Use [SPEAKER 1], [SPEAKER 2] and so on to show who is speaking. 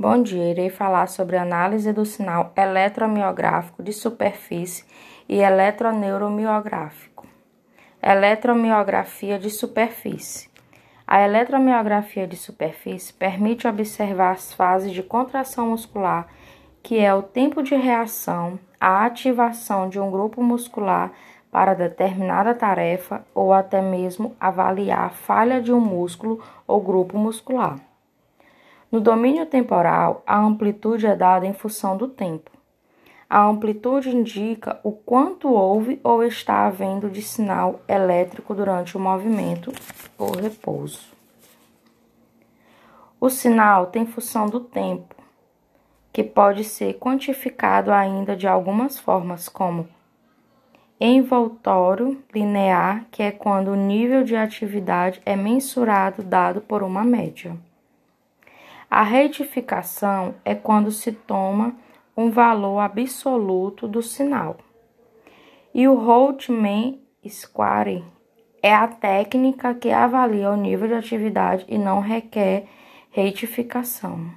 [SPEAKER 1] Bom dia, irei falar sobre análise do sinal eletromiográfico de superfície e eletroneuromiográfico. Eletromiografia de superfície. A eletromiografia de superfície permite observar as fases de contração muscular, que é o tempo de reação à ativação de um grupo muscular para determinada tarefa ou até mesmo avaliar a falha de um músculo ou grupo muscular. No domínio temporal, a amplitude é dada em função do tempo. A amplitude indica o quanto houve ou está havendo de sinal elétrico durante o movimento ou repouso. O sinal tem função do tempo, que pode ser quantificado ainda de algumas formas, como envoltório linear, que é quando o nível de atividade é mensurado dado por uma média. A retificação é quando se toma um valor absoluto do sinal. E o Holtman Square é a técnica que avalia o nível de atividade e não requer retificação.